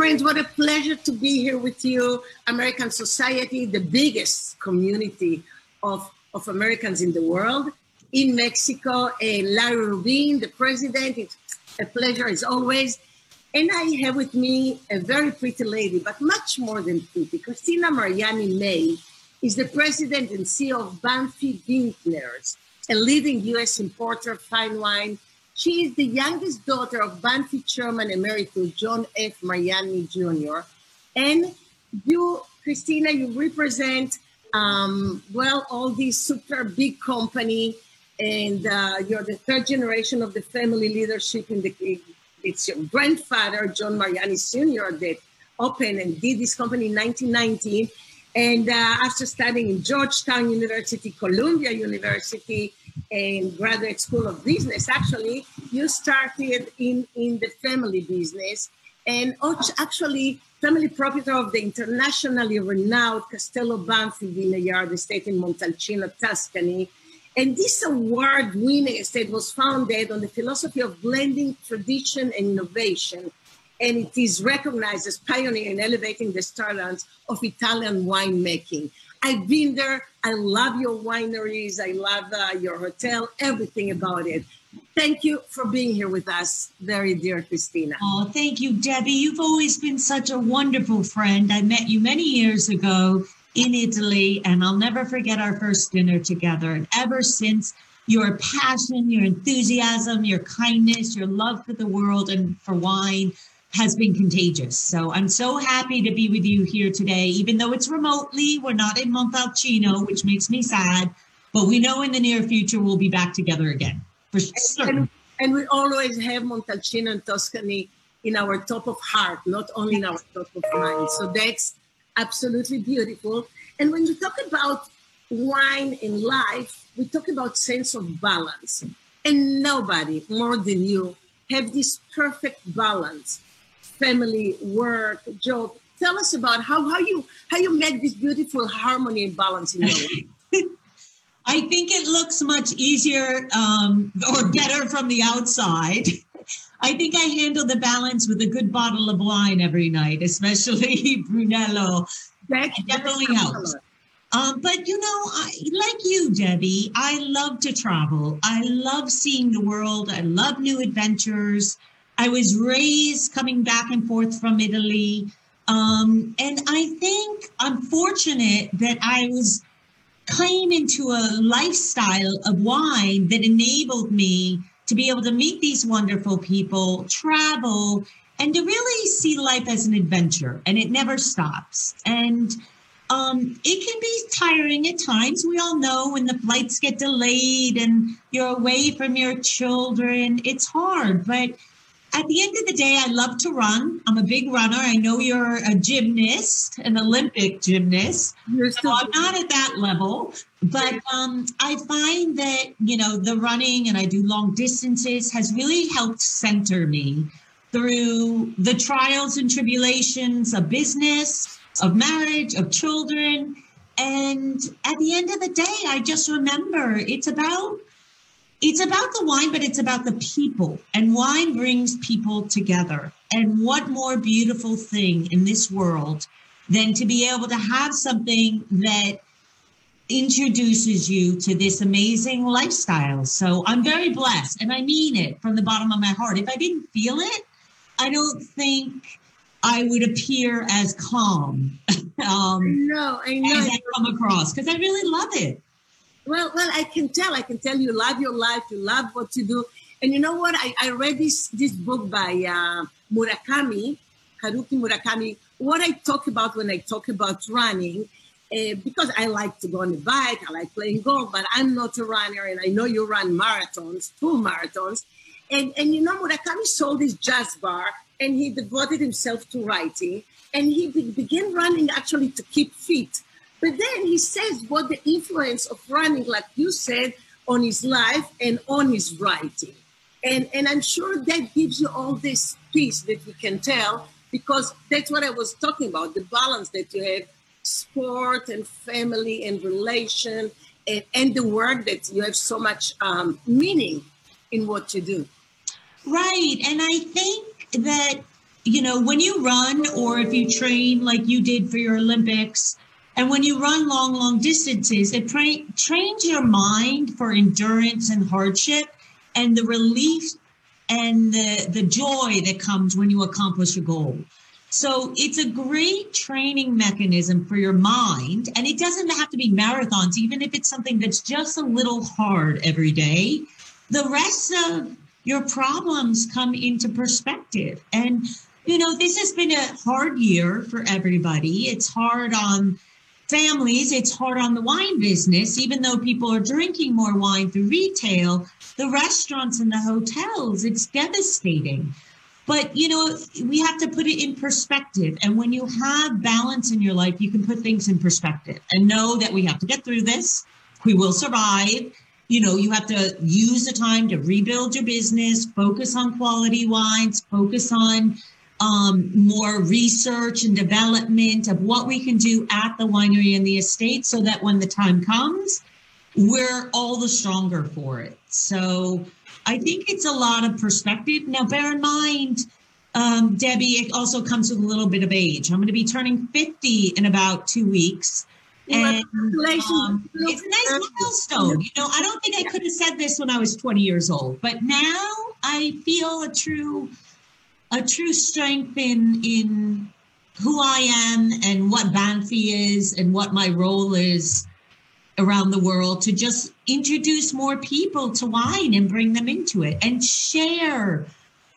Friends, what a pleasure to be here with you. American Society, the biggest community of, of Americans in the world. In Mexico, uh, Larry Rubin, the president. It's a pleasure as always. And I have with me a very pretty lady, but much more than pretty. Cristina Mariani May is the president and CEO of Banfi Vintners, a leading U.S. importer of fine wine she is the youngest daughter of Banfi Chairman Emeritus John F. Mariani Jr. And you, Cristina, you represent, um, well, all these super big company, and uh, you're the third generation of the family leadership in the. It's your grandfather, John Mariani Sr., that opened and did this company in 1919. And uh, after studying in Georgetown University, Columbia University, and graduate school of business actually you started in in the family business and actually family proprietor of the internationally renowned Castello Banfi Vineyard estate in Montalcino, Tuscany. And this award winning estate was founded on the philosophy of blending tradition and innovation. And it is recognized as pioneer in elevating the standards of Italian winemaking. I've been there. I love your wineries. I love uh, your hotel, everything about it. Thank you for being here with us, very dear Cristina. Oh, thank you, Deby. You've always been such a wonderful friend. I met you many years ago in Italy, and I'll never forget our first dinner together. And ever since, your passion, your enthusiasm, your kindness, your love for the world and for wine has been contagious. So I'm so happy to be with you here today, even though it's remotely. We're not in Montalcino, which makes me sad, but we know in the near future we'll be back together again. For certain. And, and we always have Montalcino and Tuscany in our top of heart, not only in our top of mind. So that's absolutely beautiful. And when we talk about wine in life, we talk about sense of balance. And nobody more than you have this perfect balance family, work, job. Tell us about how, how you how you make this beautiful harmony and balance in your life. I think it looks much easier um, or better from the outside. I think I handle the balance with a good bottle of wine every night, especially Brunello. That definitely helps. Um, but you know, I, like you, Deby, I love to travel. I love seeing the world. I love new adventures. I was raised coming back and forth from Italy. Um, and I think I'm fortunate that I was came into a lifestyle of wine that enabled me to be able to meet these wonderful people, travel, and to really see life as an adventure. And it never stops. And um, it can be tiring at times. We all know when the flights get delayed and you're away from your children, it's hard. But at the end of the day, I love to run. I'm a big runner. I know you're a gymnast, an Olympic gymnast. You're So I'm not at that level, but um, I find that you know the running and I do long distances has really helped center me through the trials and tribulations of business, of marriage, of children, and at the end of the day, I just remember it's about it's about the wine, but it's about the people, and wine brings people together. And what more beautiful thing in this world than to be able to have something that introduces you to this amazing lifestyle. So I'm very blessed, and I mean it from the bottom of my heart. If I didn't feel it, I don't think I would appear as calm um, no, I know. as I come across because I really love it. Well, well, I can tell. I can tell you love your life. You love what you do. And you know what? I, I read this this book by uh, Murakami, Haruki Murakami. What I talk about when I talk about running, uh, because I like to go on the bike, I like playing golf, but I'm not a runner, and I know you run marathons, two marathons. And and you know Murakami sold his jazz bar, and he devoted himself to writing, and he be- began running actually to keep fit. But then he says what the influence of running, like you said, on his life and on his writing. And, and I'm sure that gives you all this peace that you can tell because that's what I was talking about the balance that you have sport and family and relation and, and the work that you have so much um, meaning in what you do. Right. And I think that, you know, when you run or if you train like you did for your Olympics, and when you run long, long distances, it tra- trains your mind for endurance and hardship and the relief and the, the joy that comes when you accomplish a goal. So it's a great training mechanism for your mind. And it doesn't have to be marathons, even if it's something that's just a little hard every day. The rest of your problems come into perspective. And, you know, this has been a hard year for everybody. It's hard on families, it's hard on the wine business, even though people are drinking more wine through retail, the restaurants and the hotels, it's devastating. But, you know, we have to put it in perspective. And when you have balance in your life, you can put things in perspective and know that we have to get through this. We will survive. You know, you have to use the time to rebuild your business, focus on quality wines, focus on um, more research and development of what we can do at the winery and the estate so that when the time comes, we're all the stronger for it. So I think it's a lot of perspective. Now, bear in mind, um, Deby, it also comes with a little bit of age. I'm going to be turning 50 in about two weeks. And um, it's a nice milestone. You know, I don't think I could have said this when I was 20 years old, but now I feel a true, a true strength in in who I am and what Banfi is and what my role is around the world to just introduce more people to wine and bring them into it and share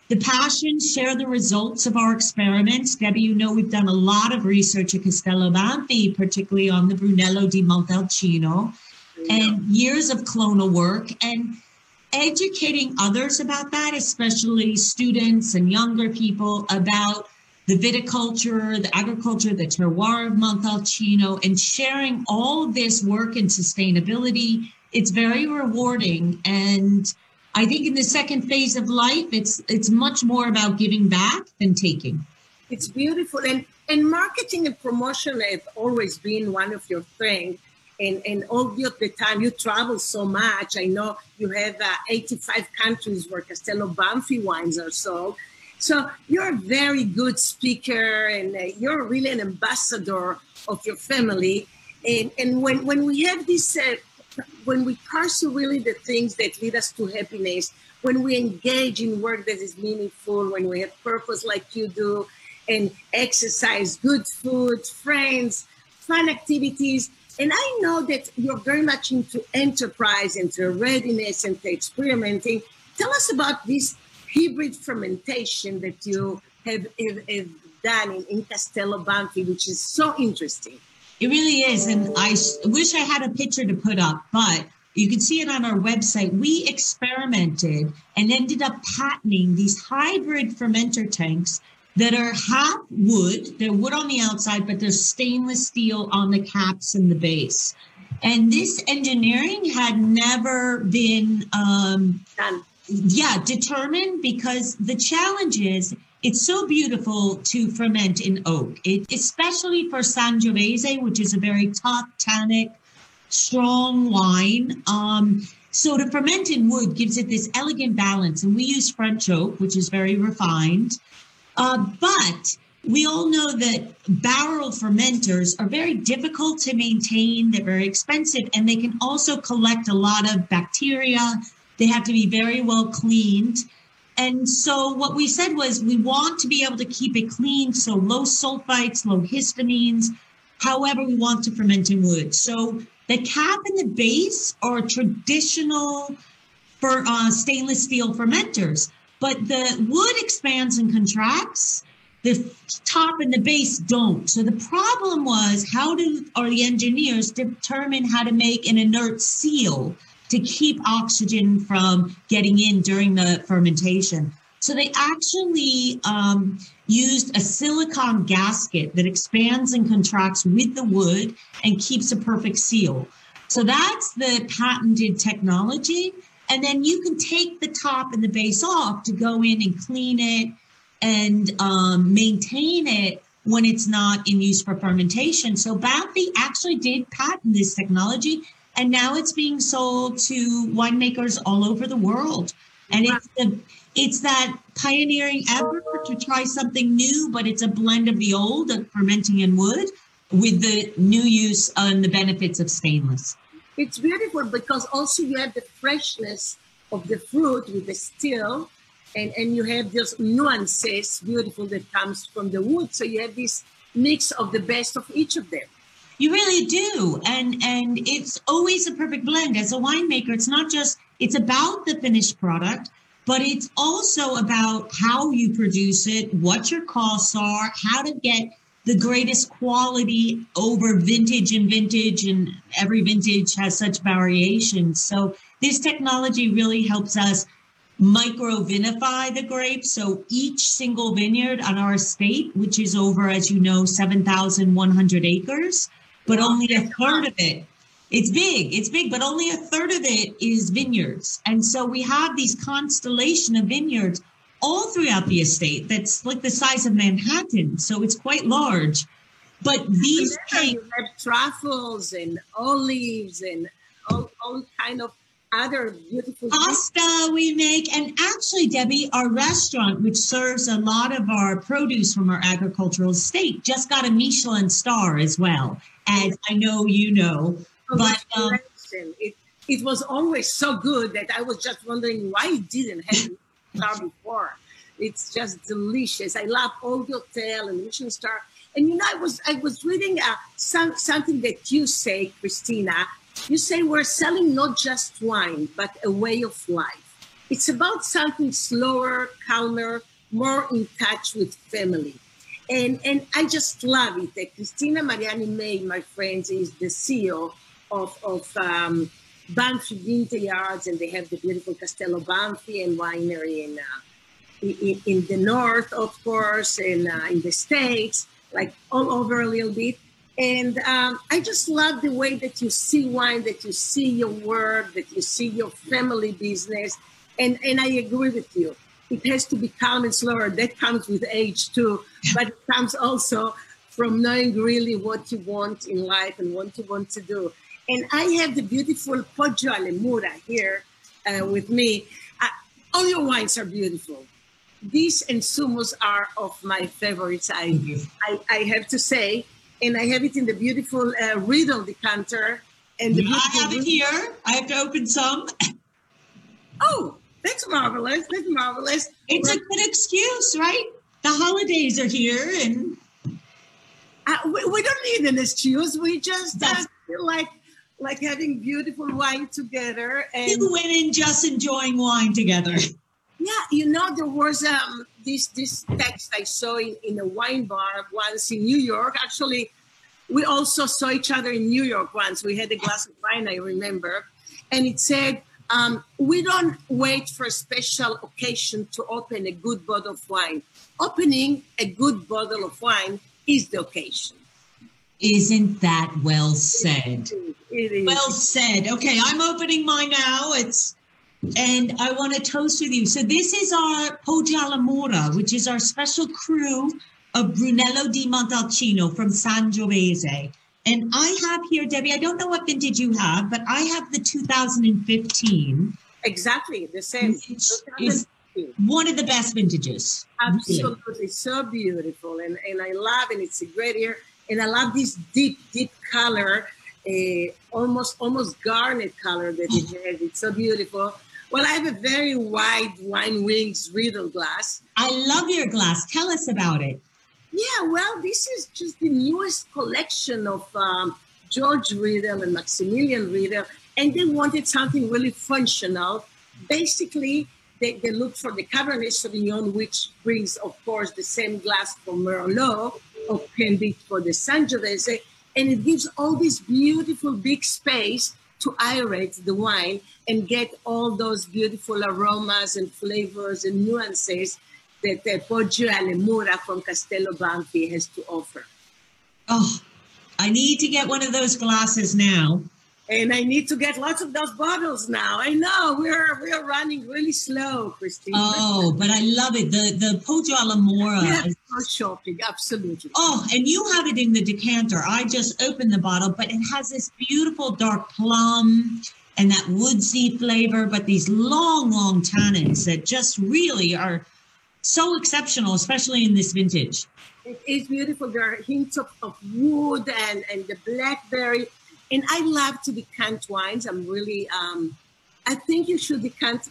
the passion, share the results of our experiments. Deby, you know we've done a lot of research at Castello Banfi, particularly on the Brunello di Montalcino, and years of clonal work and educating others about that, especially students and younger people about the viticulture, the agriculture, the terroir of Montalcino, and sharing all this work and sustainability. It's very rewarding. And I think in the second phase of life, it's it's much more about giving back than taking. It's beautiful. And and marketing and promotion have always been one of your things. And, and all the time you travel so much. I know you have uh, 85 countries where Castello Banfi wines are sold. So you're a very good speaker and uh, you're really an ambassador of your family. And, and when, when we have this, uh, when we pursue really the things that lead us to happiness, when we engage in work that is meaningful, when we have purpose like you do, and exercise, good food, friends, fun activities. And I know that you're very much into enterprise, into readiness, into experimenting. Tell us about this hybrid fermentation that you have, have, have done in, in Castello Banfi, which is so interesting. It really is. And I wish I had a picture to put up, but you can see it on our website. We experimented and ended up patenting these hybrid fermenter tanks that are half wood. They're wood on the outside, but they're stainless steel on the caps and the base. And this engineering had never been um, Done yeah determined because the challenge is it's so beautiful to ferment in oak it, especially for sangiovese which is a very tough tannic strong wine um, so to ferment in wood gives it this elegant balance and we use french oak which is very refined uh, but we all know that barrel fermenters are very difficult to maintain they're very expensive and they can also collect a lot of bacteria they have to be very well cleaned. And so what we said was we want to be able to keep it clean, so low sulfites, low histamines. However, we want to ferment in wood. So the cap and the base are traditional for uh, stainless steel fermenters, but the wood expands and contracts. The top and the base don't. So the problem was how do are the engineers determine how to make an inert seal to keep oxygen from getting in during the fermentation. So they actually um, used a silicon gasket that expands and contracts with the wood and keeps a perfect seal. So that's the patented technology. And then you can take the top and the base off to go in and clean it and um, maintain it when it's not in use for fermentation. So Banfi actually did patent this technology and now it's being sold to winemakers all over the world. And it's the it's that pioneering effort to try something new, but it's a blend of the old of fermenting in wood with the new use and the benefits of stainless. It's beautiful because also you have the freshness of the fruit with the still, and, and you have those nuances beautiful that comes from the wood. So you have this mix of the best of each of them. You really do. And and it's always a perfect blend. As a winemaker, it's not just it's about the finished product, but it's also about how you produce it, what your costs are, how to get the greatest quality over vintage and vintage and every vintage has such variations. So this technology really helps us micro vinify the grapes. So each single vineyard on our estate, which is over, as you know, 7,100 acres, but only a third of it it's big it's big but only a third of it is vineyards and so we have these constellation of vineyards all throughout the estate that's like the size of Manhattan. So it's quite large. But these you have truffles and olives and all, all kind of other beautiful pasta we make. And actually, Deby, our restaurant, which serves a lot of our produce from our agricultural estate, just got a Michelin star as well, as I know you know. But um, it, it was always so good that I was just wondering why it didn't have a star before. It's just delicious. I love all Old Hotel and Michelin star. And you know, I was I was reading uh, some, something that you say, Cristina, you say we're selling not just wine, but a way of life. It's about something slower, calmer, more in touch with family. And, and I just love it. Cristina Mariani May, my friends, is the CEO of, of um, Banfi Vineyards, and they have the beautiful Castello Banfi and winery in, uh, in, in, the north, of course, and uh, in the States, like all over a little bit. And um, I just love the way that you see wine, that you see your work, that you see your family business. And, and I agree with you. It has to be calm and slower. That comes with age too, but it comes also from knowing really what you want in life and what you want to do. And I have the beautiful Poggio alle Mura here uh, with me. Uh, all your wines are beautiful. These and Summus are of my favorites, I, I, I have to say and I have it in the beautiful uh, Riedel decanter. And the I have it here. I have to open some. Oh, that's marvelous. That's marvelous. It's a good excuse, right? The holidays are here, and uh, we, we, don't need an excuse. We just uh, feel like like having beautiful wine together and two women just enjoying wine together. Yeah, you know there was um this this text I saw in, in a wine bar once in New York. Actually, we also saw each other in New York once. We had a glass of wine, I remember, and it said, um, "We don't wait for a special occasion to open a good bottle of wine. Opening a good bottle of wine is the occasion." Isn't that well said? It is. Well said. Okay, I'm opening mine now. It's and I want to toast with you. So this is our Poggio alla which is our special crew of Brunello di Montalcino from Sangiovese. And I have here, Deby, I don't know what vintage you have, but I have the 2015. Exactly, the same. It's one of the best vintages. Absolutely, really. so beautiful. And, and I love, and it's a great year. And I love this deep, deep color, uh, almost almost garnet color that it has. It's so beautiful. Well, I have a very wide wine wings Riedel glass. I love your glass. Tell us about it. Yeah, well, this is just the newest collection of um, George Riedel and Maximilian Riedel, and they wanted something really functional. Basically, they, they looked for the Cabernet Sauvignon, which brings, of course, the same glass for Merlot, Candid for the San Sangiovese, and it gives all this beautiful big space to aerate the wine and get all those beautiful aromas and flavors and nuances that the Poggio alle Mura from Castello Banfi has to offer. Oh, I need to get one of those glasses now and I need to get lots of those bottles now. I know we're we're running really slow, Christine. Oh, but I love it. The the Poggio alla Mura. Yeah, shopping, absolutely. Oh, and you have it in the decanter. I just opened the bottle, but it has this beautiful dark plum and that woodsy flavor, but these long, long tannins that just really are so exceptional, especially in this vintage. It is beautiful. There are hints of, of wood and, and the blackberry and I love to decant wines. I'm really, um, I think you should decant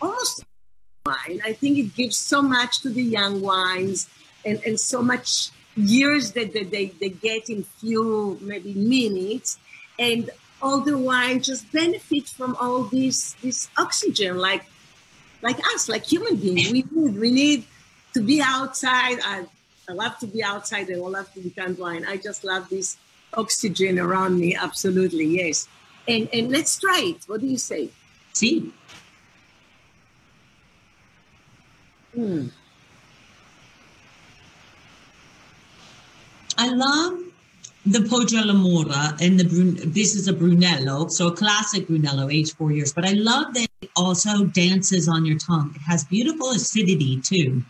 almost wine. I think it gives so much to the young wines and, and so much years that, that they, they get in few maybe minutes. And all the wine just benefit from all this this oxygen like like us, like human beings. We need we need to be outside. I, I love to be outside and I love to decant wine. I just love this oxygen around me. Absolutely, yes. And and let's try it. What do you say? See. Hmm. I love the Poggio alla Mura and the Brun- this is a Brunello, so a classic Brunello, aged four years. But I love that it also dances on your tongue. It has beautiful acidity too,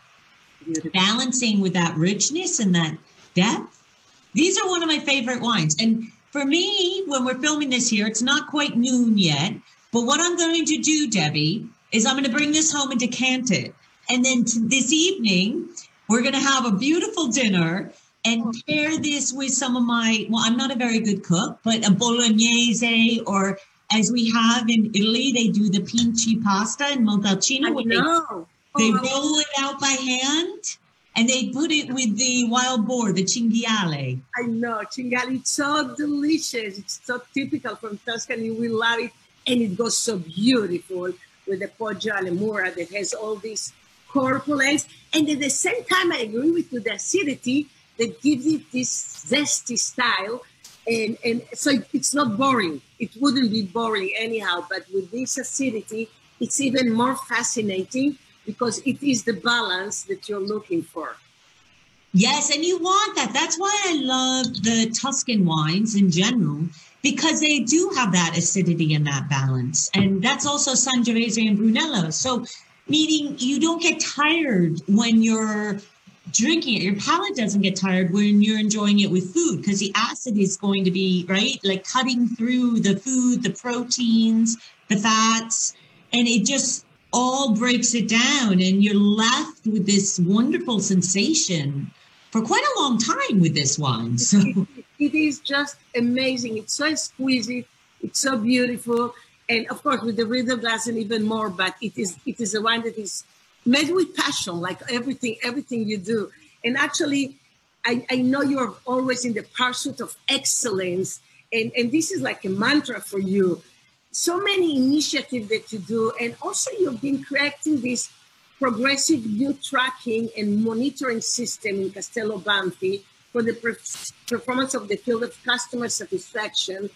Beautiful. balancing with that richness and that depth. These are one of my favorite wines. And for me, when we're filming this here, it's not quite noon yet. But what I'm going to do, Deby, is I'm going to bring this home and decant it. And then this evening, we're going to have a beautiful dinner and pair this with some of my, well, I'm not a very good cook, but a bolognese or as we have in Italy, they do the pinci pasta in Montalcino. I where they- know. they Oh, roll it out by hand and they put it with the wild boar, the cinghiale. I know, cinghiale. It's so delicious. It's so typical from Tuscany. We love it, and it goes so beautiful with the Poggio alle Mura that has all these corpulence, and at the same time, I agree with you. The acidity that gives it this zesty style, and and so it's not boring. It wouldn't be boring anyhow, but with this acidity, it's even more fascinating because it is the balance that you're looking for. Yes, and you want that. That's why I love the Tuscan wines in general because they do have that acidity and that balance. And that's also Sangiovese and Brunello. So, meaning you don't get tired when you're drinking it. Your palate doesn't get tired when you're enjoying it with food because the acid is going to be, right? Like cutting through the food, the proteins, the fats, and it just all breaks it down. And you're left with this wonderful sensation for quite a long time with this wine. So, it is just amazing. It's so exquisite. It's so beautiful, and of course with the Riedel glass and even more. But it is it is a wine that is made with passion, like everything everything you do. And actually, I, I know you're always in the pursuit of excellence, and and this is like a mantra for you. So many initiatives that you do, and also you've been creating this progressive new tracking and monitoring system in Castello Banfi for the per- performance of the field of customer satisfaction.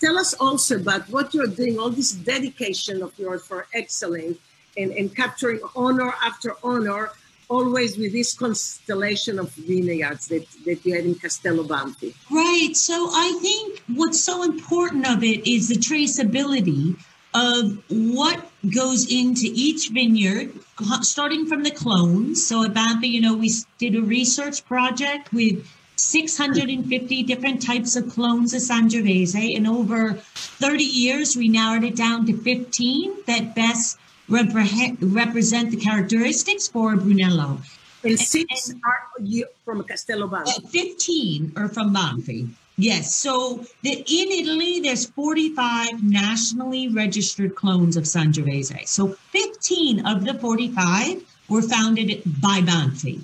Tell us also about what you're doing, all this dedication of yours for excellence and, and capturing honor after honor, always with this constellation of vineyards that, that you have in Castello Banfi. right. So, I think what's so important of it is the traceability of what goes into each vineyard, starting from the clones. So, at Banfi, you know, we did a research project with 650 different types of clones of Sangiovese. In over 30 years, we narrowed it down to 15 that best repre- represent the characteristics for Brunello. And six are from Castello Banfi. Uh, 15 are from Banfi. Yes. So the, in Italy, there's 45 nationally registered clones of Sangiovese. So 15 of the 45 were founded by Banfi.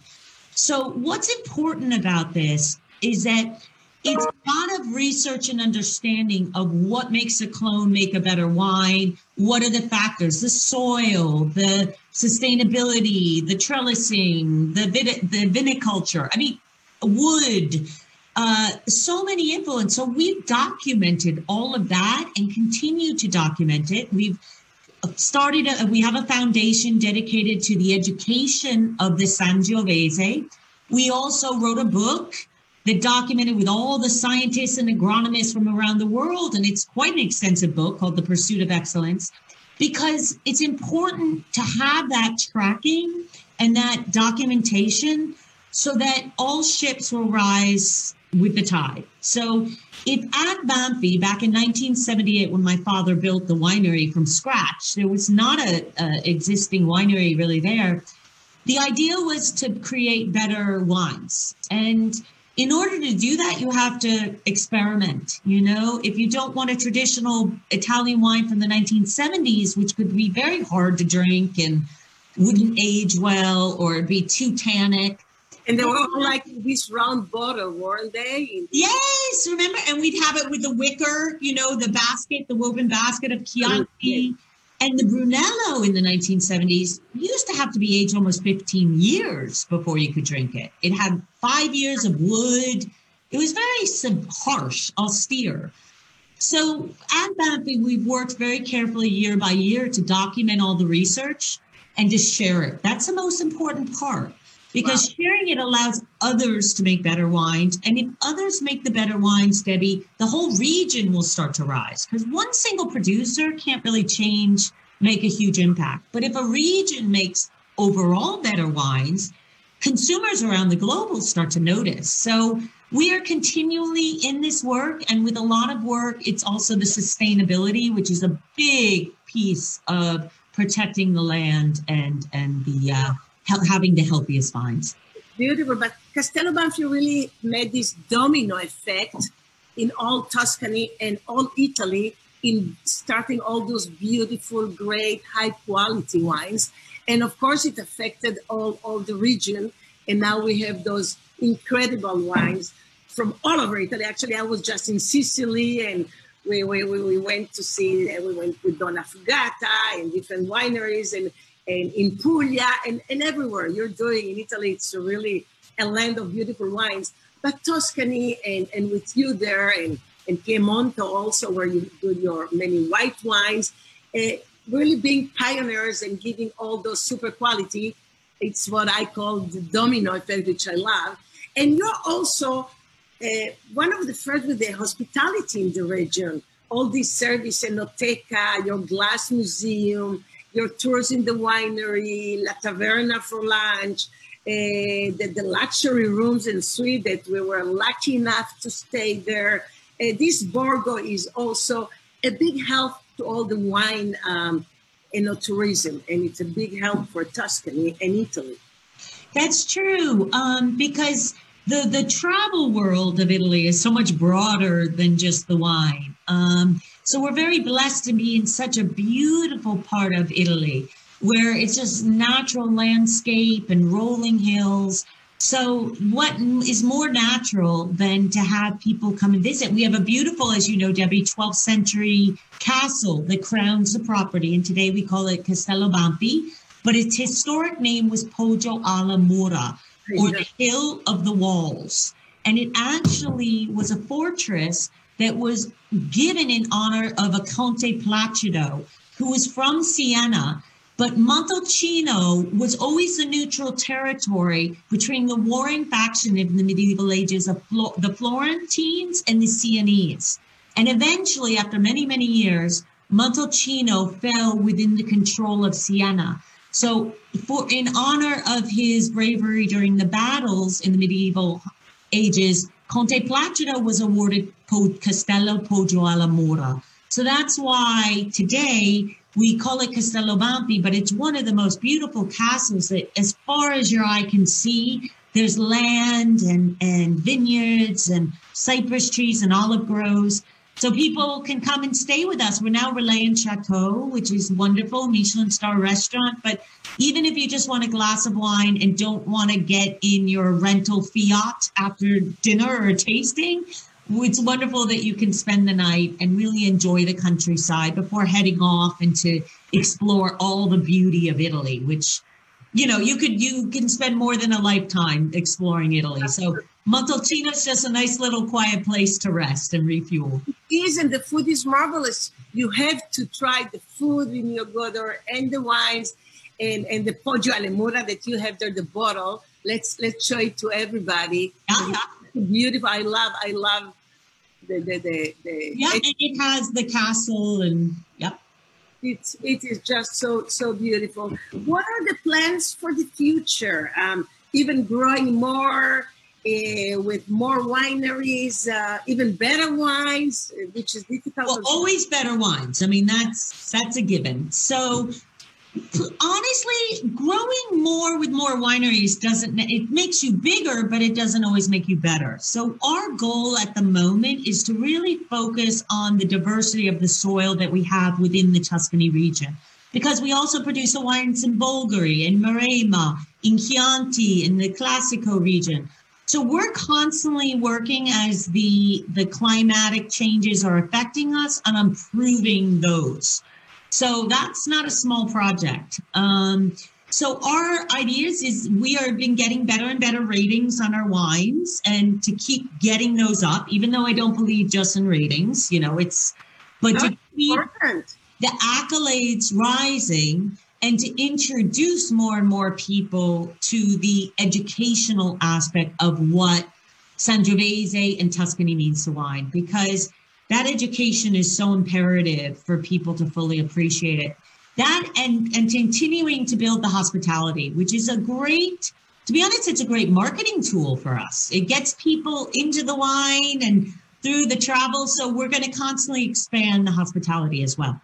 So what's important about this is that it's lot of research and understanding of what makes a clone make a better wine. What are the factors? The soil, the sustainability, the trellising, the vit- the viniculture. I mean, wood. Uh, so many influence. So we've documented all of that and continue to document it. We've started. A, we have a foundation dedicated to the education of the Sangiovese. We also wrote a book that documented with all the scientists and agronomists from around the world. And it's quite an extensive book called The Pursuit of Excellence because it's important to have that tracking and that documentation so that all ships will rise with the tide. So if at Banfi back in 1978, when my father built the winery from scratch, there was not a, a existing winery really there. The idea was to create better wines. And in order to do that, you have to experiment. You know, if you don't want a traditional Italian wine from the 1970s, which could be very hard to drink and wouldn't age well or be too tannic. And they were all like this round bottle, weren't they? Yes, remember? And we'd have it with the wicker, you know, the basket, the woven basket of Chianti. And the Brunello in the 1970s used to have to be aged almost 15 years before you could drink it. It had five years of wood. It was very sub- harsh, austere. So at Banfi, we've worked very carefully year by year to document all the research and to share it. That's the most important part because wow. sharing it allows others to make better wines. And if others make the better wines, Deby, the whole region will start to rise because one single producer can't really change, make a huge impact. But if a region makes overall better wines, consumers around the globe will start to notice. So we are continually in this work and with a lot of work it's also the sustainability which is a big piece of protecting the land and and the uh, having the healthiest vines beautiful but castello banfi really made this domino effect in all tuscany and all italy in starting all those beautiful great high quality wines. And of course it affected all all the region. And now we have those incredible wines from all over Italy. Actually, I was just in Sicily and we, we, we went to see, we went with Donnafugata and different wineries. And, and in Puglia and, and everywhere you're doing in Italy. It's really a land of beautiful wines. But Tuscany and, and with you there and, and Piemonte also, where you do your many white wines, uh, really being pioneers and giving all those super quality it's what I call the domino effect, which I love. And you're also uh, one of the first with the hospitality in the region. All this service, Enoteca, your glass museum, your tours in the winery, La Taverna for lunch, uh, the, the, luxury rooms and suite that we were lucky enough to stay there. Uh, this Borgo is also a big help to all the wine um, tourism, and it's a big help for Tuscany and Italy. That's true, um, because the the travel world of Italy is so much broader than just the wine. Um, so we're very blessed to be in such a beautiful part of Italy where it's just natural landscape and rolling hills so, what is more natural than to have people come and visit? We have a beautiful, as you know, Deby, 12th century castle that crowns the property, and today we call it Castello Banfi, but its historic name was Poggio alla Mura, or the Hill of the Walls. And it actually was a fortress that was given in honor of a Conte Placido, who was from Siena but Montalcino was always the neutral territory between the warring faction in the medieval ages of Flo- the Florentines and the Sienese. And eventually, after many, many years, Montalcino fell within the control of Siena. So, for in honor of his bravery during the battles in the medieval ages, Conte Placido was awarded Castello Poggio alla Mura. So that's why today we call it Castello Banfi, but it's one of the most beautiful castles that, as far as your eye can see, there's land and, and vineyards and cypress trees and olive groves. So people can come and stay with us. We're now Relais and Chateau, which is wonderful, Michelin star restaurant. But even if you just want a glass of wine and don't want to get in your rental Fiat after dinner or tasting, it's wonderful that you can spend the night and really enjoy the countryside before heading off and to explore all the beauty of Italy, which you know you could you can spend more than a lifetime exploring Italy. So Montalcino is just a nice little quiet place to rest and refuel. It is, and the food is marvelous. You have to try the food when you go there and the wines and, and the Poggio alle Mura that you have there, the bottle. Let's let's show it to everybody. Uh-huh. Yeah beautiful. I love, I love the the the. the yeah, it has the castle and yep. It's it is just so so beautiful. What are the plans for the future? Um, even growing more. Uh, with more wineries, uh, even better wines, which is difficult. Well, always better wines. I mean, that's that's a given. So honestly, growing more with more wineries doesn't, it makes you bigger, but it doesn't always make you better. So, our goal at the moment is to really focus on the diversity of the soil that we have within the Tuscany region. Because we also produce the wines in Bolgheri, in Maremma, in Chianti, in the Classico region. So we're constantly working as the the climatic changes are affecting us on improving those. So that's not a small project. Um, so our ideas is we have been getting better and better ratings on our wines and to keep getting those up, even though I don't believe just in ratings, you know, it's, but to keep the accolades rising and to introduce more and more people to the educational aspect of what Sangiovese and Tuscany means to wine because that education is so imperative for people to fully appreciate it. That and and continuing to build the hospitality, which is a great to be honest, it's a great marketing tool for us. It gets people into the wine and through the travel. So we're going to constantly expand the hospitality as well.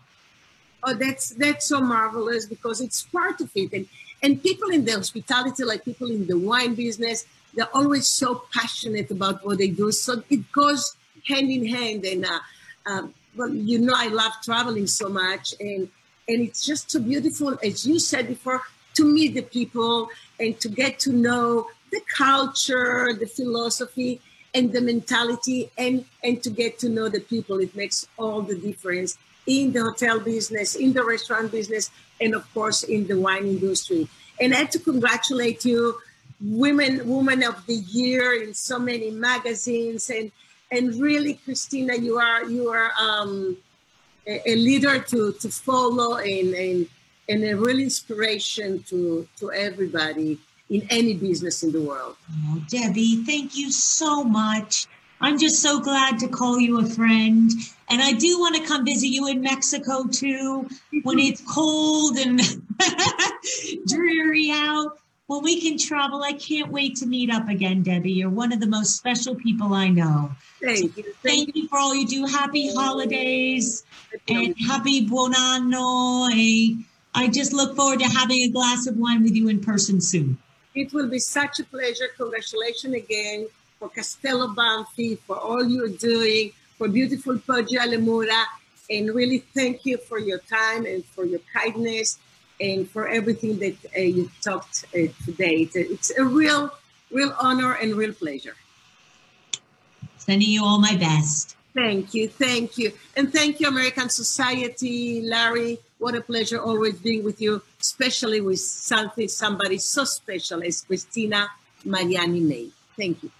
Oh, that's that's so marvelous because it's part of it. And and people in the hospitality, like people in the wine business, they're always so passionate about what they do. So it goes hand in hand. And uh, um, well, you know, I love traveling so much, and and it's just so beautiful, as you said before, to meet the people and to get to know the culture, the philosophy, and the mentality, and and to get to know the people. It makes all the difference in the hotel business, in the restaurant business, and of course in the wine industry. And I have to congratulate you, women, woman of the year in so many magazines, and and really, Cristina, you are you are um, a, a, leader to to follow and and and a real inspiration to to everybody in any business in the world. Oh, Deby, thank you so much. I'm just so glad to call you a friend. And I do want to come visit you in Mexico too when it's cold and dreary out. When we can travel, I can't wait to meet up again, Deby. You're one of the most special people I know. Thank you. Thank, you for all you do. Happy holidays and happy buon anno. I just look forward to having a glass of wine with you in person soon. It will be such a pleasure. Congratulations again for Castello Banfi, for all you're doing, for beautiful Poggio alle Mura, and really thank you for your time and for your kindness and for everything that uh, you talked uh, today. It's a, it's a real, real honor and real pleasure. Sending you all my best. Thank you, thank you, and thank you, American Society, Larry. What a pleasure always being with you, especially with something somebody so special as Cristina Mariani May. Thank you.